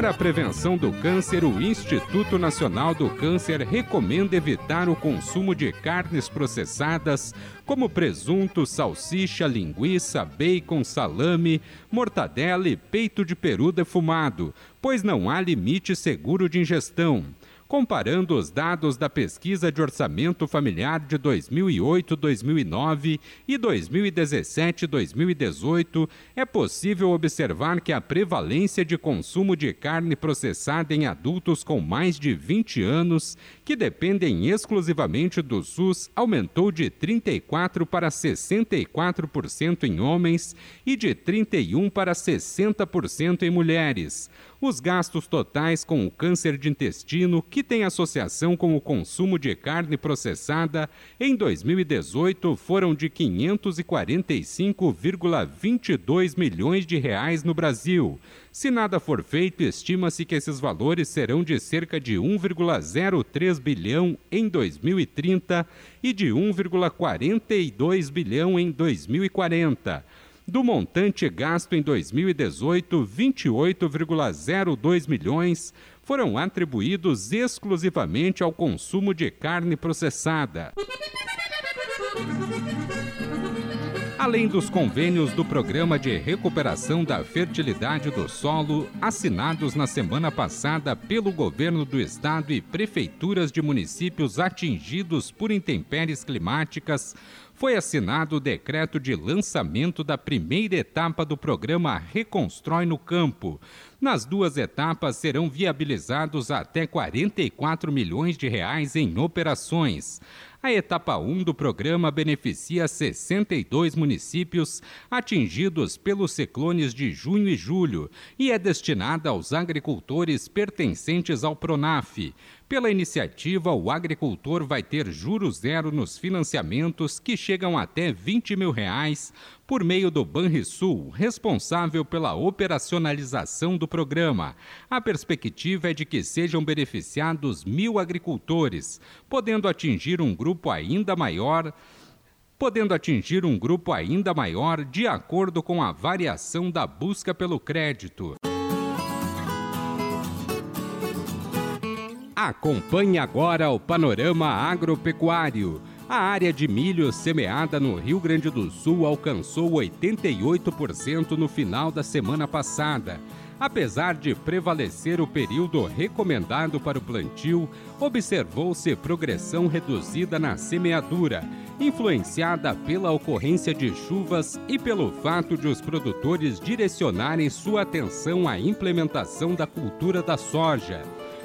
Para a prevenção do câncer, o Instituto Nacional do Câncer recomenda evitar o consumo de carnes processadas, como presunto, salsicha, linguiça, bacon, salame, mortadela e peito de peru defumado, pois não há limite seguro de ingestão. Comparando os dados da Pesquisa de Orçamento Familiar de 2008-2009 e 2017-2018, é possível observar que a prevalência de consumo de carne processada em adultos com mais de 20 anos, que dependem exclusivamente do SUS, aumentou de 34% para 64% em homens e de 31% para 60% em mulheres. Os gastos totais com o câncer de intestino, que tem associação com o consumo de carne processada, em 2018 foram de 545,22 milhões de reais no Brasil. Se nada for feito, estima-se que esses valores serão de cerca de 1,03 bilhão em 2030 e de 1,42 bilhão em 2040. Do montante gasto em 2018, 28,02 milhões foram atribuídos exclusivamente ao consumo de carne processada. Além dos convênios do Programa de Recuperação da Fertilidade do Solo, assinados na semana passada pelo governo do estado e prefeituras de municípios atingidos por intempéries climáticas, foi assinado o decreto de lançamento da primeira etapa do programa Reconstrói no Campo. Nas duas etapas serão viabilizados até 44 milhões de reais em operações. A etapa 1 do programa beneficia 62 municípios atingidos pelos ciclones de junho e julho e é destinada aos agricultores pertencentes ao Pronaf. Pela iniciativa, o agricultor vai ter juros zero nos financiamentos que chegam até 20 mil reais por meio do Banrisul, responsável pela operacionalização do programa. A perspectiva é de que sejam beneficiados mil agricultores, podendo atingir um grupo ainda maior podendo atingir um grupo ainda maior de acordo com a variação da busca pelo crédito. Acompanhe agora o panorama agropecuário. A área de milho semeada no Rio Grande do Sul alcançou 88% no final da semana passada. Apesar de prevalecer o período recomendado para o plantio, observou-se progressão reduzida na semeadura, influenciada pela ocorrência de chuvas e pelo fato de os produtores direcionarem sua atenção à implementação da cultura da soja.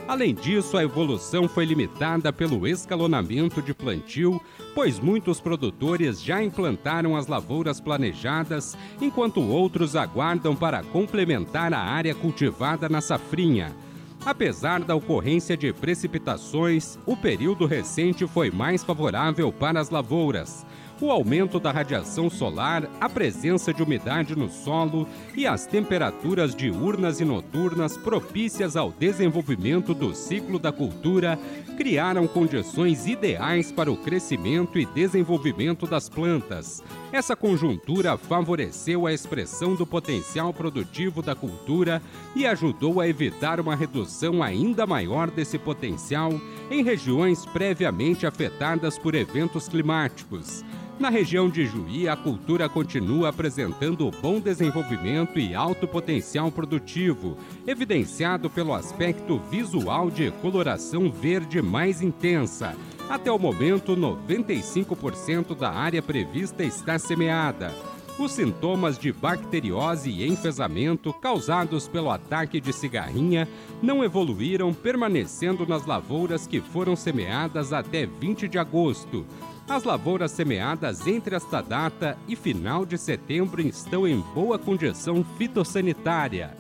Além disso, a evolução foi limitada pelo escalonamento de plantio, pois muitos produtores já implantaram as lavouras planejadas, enquanto outros aguardam para complementar a área cultivada na safrinha. Apesar da ocorrência de precipitações, o período recente foi mais favorável para as lavouras o aumento da radiação solar, a presença de umidade no solo e as temperaturas diurnas e noturnas propícias ao desenvolvimento do ciclo da cultura criaram condições ideais para o crescimento e desenvolvimento das plantas. Essa conjuntura favoreceu a expressão do potencial produtivo da cultura e ajudou a evitar uma redução ainda maior desse potencial em regiões previamente afetadas por eventos climáticos. Na região de Juí, a cultura continua apresentando bom desenvolvimento e alto potencial produtivo, evidenciado pelo aspecto visual de coloração verde mais intensa. Até o momento, 95% da área prevista está semeada. Os sintomas de bacteriose e enfesamento causados pelo ataque de cigarrinha não evoluíram, permanecendo nas lavouras que foram semeadas até 20 de agosto. As lavouras semeadas entre esta data e final de setembro estão em boa condição fitossanitária.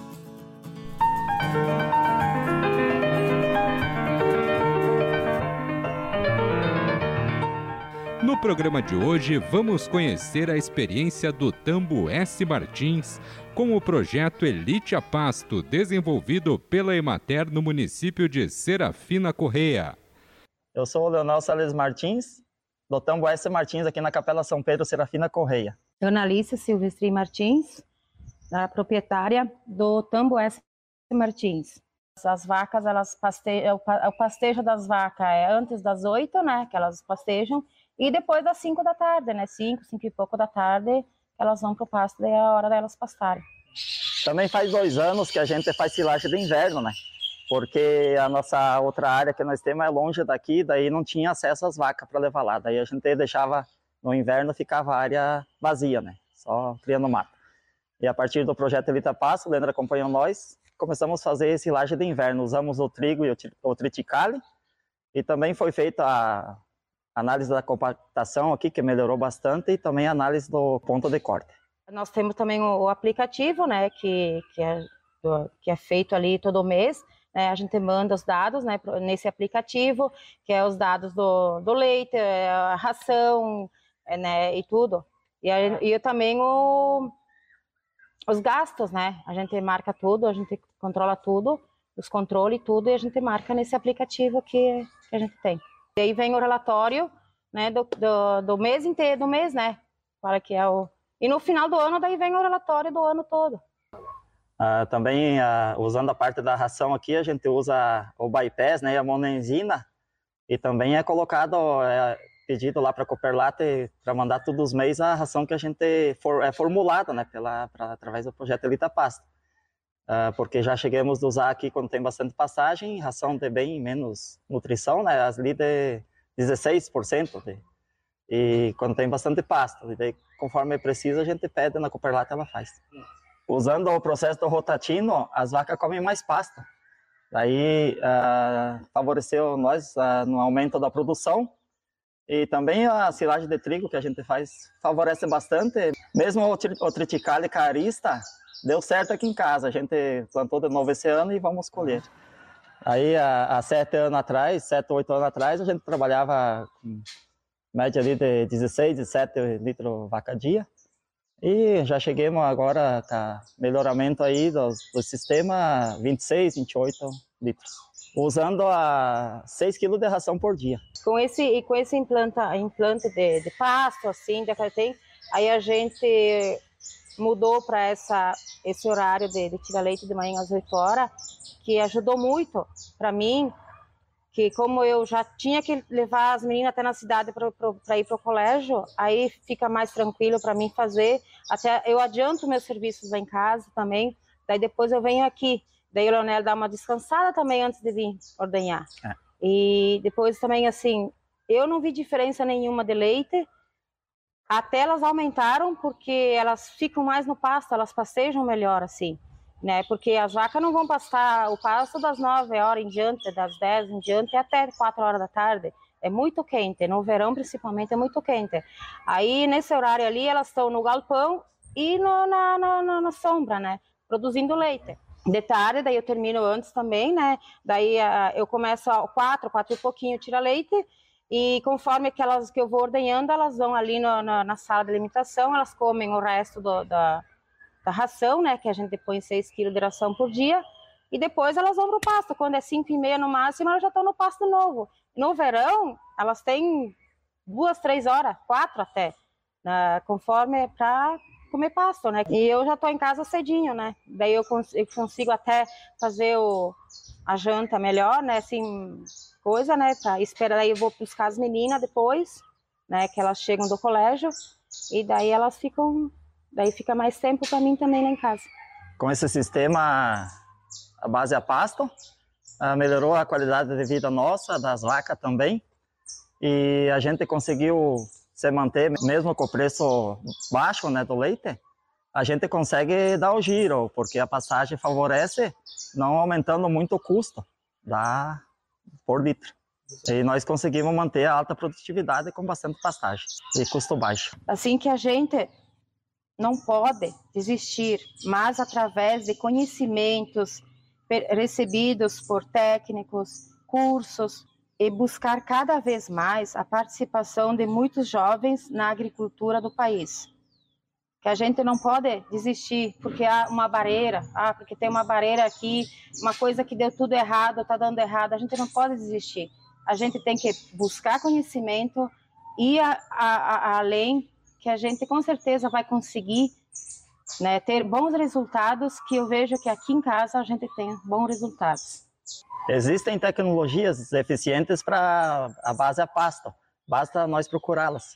No programa de hoje, vamos conhecer a experiência do Tambo S. Martins com o projeto Elite a Pasto, desenvolvido pela Emater no município de Serafina Correia. Eu sou o Leonel Sales Martins, do Tambo S. Martins, aqui na Capela São Pedro Serafina Correia. Ana Silvestre Martins, a proprietária do Tambo S. Martins. As vacas, elas pastejam, o pastejo das vacas é antes das oito, né, que elas pastejam, e depois das cinco da tarde, né, cinco, cinco e pouco da tarde, elas vão para o pasto, daí é a hora delas pastarem. Também faz dois anos que a gente faz silagem de inverno, né, porque a nossa outra área que nós temos é longe daqui, daí não tinha acesso às vacas para levar lá, daí a gente deixava, no inverno ficava a área vazia, né, só criando mato. E a partir do projeto Elita Passo, o Leandro acompanhou nós, começamos a fazer silagem de inverno. Usamos o trigo e o triticale e também foi feita a análise da compactação aqui, que melhorou bastante, e também a análise do ponto de corte. Nós temos também o aplicativo, né, que, que, é, que é feito ali todo mês, né, a gente manda os dados né, nesse aplicativo, que é os dados do, do leite, é, a ração, é, né, e tudo. E, e também o, os gastos, né? A gente marca tudo, a gente controla tudo, os controles tudo, e a gente marca nesse aplicativo que, que a gente tem. E aí vem o relatório, né, do, do, do mês inteiro, do mês, né? Para que é o e no final do ano daí vem o relatório do ano todo. Uh, também uh, usando a parte da ração aqui, a gente usa o bypass, né, a monenzina, e também é colocado é, pedido lá para a Cooperlate para mandar todos os meses a ração que a gente for, é formulada, né, pela, através do projeto Elita Pasta. Uh, porque já chegamos a usar aqui quando tem bastante passagem, ração de bem menos nutrição, né, as ali de 16%, de, e quando tem bastante pasta, e daí, conforme precisa, a gente pede na Cooperlate ela faz. Usando o processo do rotatino, as vacas comem mais pasta. Daí uh, favoreceu nós uh, no aumento da produção e também a silagem de trigo que a gente faz favorece bastante. Mesmo o triticale carista deu certo aqui em casa. A gente plantou de novo esse ano e vamos colher. Aí, há, há sete anos atrás, sete, oito anos atrás, a gente trabalhava com média ali de 16, 17 litros vaca dia. E já chegamos agora com melhoramento aí do, do sistema 26, 28 litros usando a 6 kg de ração por dia. Com esse e com esse implante, implante de, de pasto assim, de tem, aí a gente mudou para essa esse horário de, de tirar leite de manhã às 8 horas, que ajudou muito para mim, que como eu já tinha que levar as meninas até na cidade para ir para o colégio, aí fica mais tranquilo para mim fazer. Até eu adianto meus serviços lá em casa também, daí depois eu venho aqui. Daí o Leonel dá uma descansada também antes de vir ordenhar. É. E depois também, assim, eu não vi diferença nenhuma de leite. Até elas aumentaram porque elas ficam mais no pasto, elas passejam melhor, assim. Né? Porque as vacas não vão pastar o pasto das 9 horas em diante, das 10 em diante, até 4 horas da tarde. É muito quente, no verão principalmente é muito quente. Aí nesse horário ali elas estão no galpão e no, na, na, na sombra, né? Produzindo leite de tarde, daí eu termino antes também, né? Daí uh, eu começo a quatro, quatro e pouquinho tira leite e conforme aquelas que eu vou ordenhando, elas vão ali no, no, na sala de alimentação, elas comem o resto do, da, da ração, né? Que a gente põe 6 quilos de ração por dia e depois elas vão para o pasto. Quando é cinco e meia no máximo, elas já estão no pasto novo. No verão, elas têm duas, três horas, quatro até, né? conforme para comer pasto, né? E eu já tô em casa cedinho, né? Daí eu, cons eu consigo até fazer o, a janta melhor, né? Assim, coisa, né? Tá, espera, daí eu vou buscar as meninas depois, né? Que elas chegam do colégio e daí elas ficam, daí fica mais tempo para mim também lá em casa. Com esse sistema, a base é pasto, ah, melhorou a qualidade de vida nossa, das vacas também, e a gente conseguiu se manter, mesmo com o preço baixo né, do leite, a gente consegue dar o giro, porque a passagem favorece, não aumentando muito o custo da, por litro. E nós conseguimos manter a alta produtividade com bastante pastagem e custo baixo. Assim que a gente não pode desistir, mas através de conhecimentos recebidos por técnicos, cursos, e buscar cada vez mais a participação de muitos jovens na agricultura do país. Que a gente não pode desistir porque há uma barreira, ah, porque tem uma barreira aqui, uma coisa que deu tudo errado, está dando errado. A gente não pode desistir. A gente tem que buscar conhecimento e a, a, a, além que a gente com certeza vai conseguir né, ter bons resultados, que eu vejo que aqui em casa a gente tem bons resultados. Existem tecnologias eficientes para a base a pasto, basta nós procurá-las.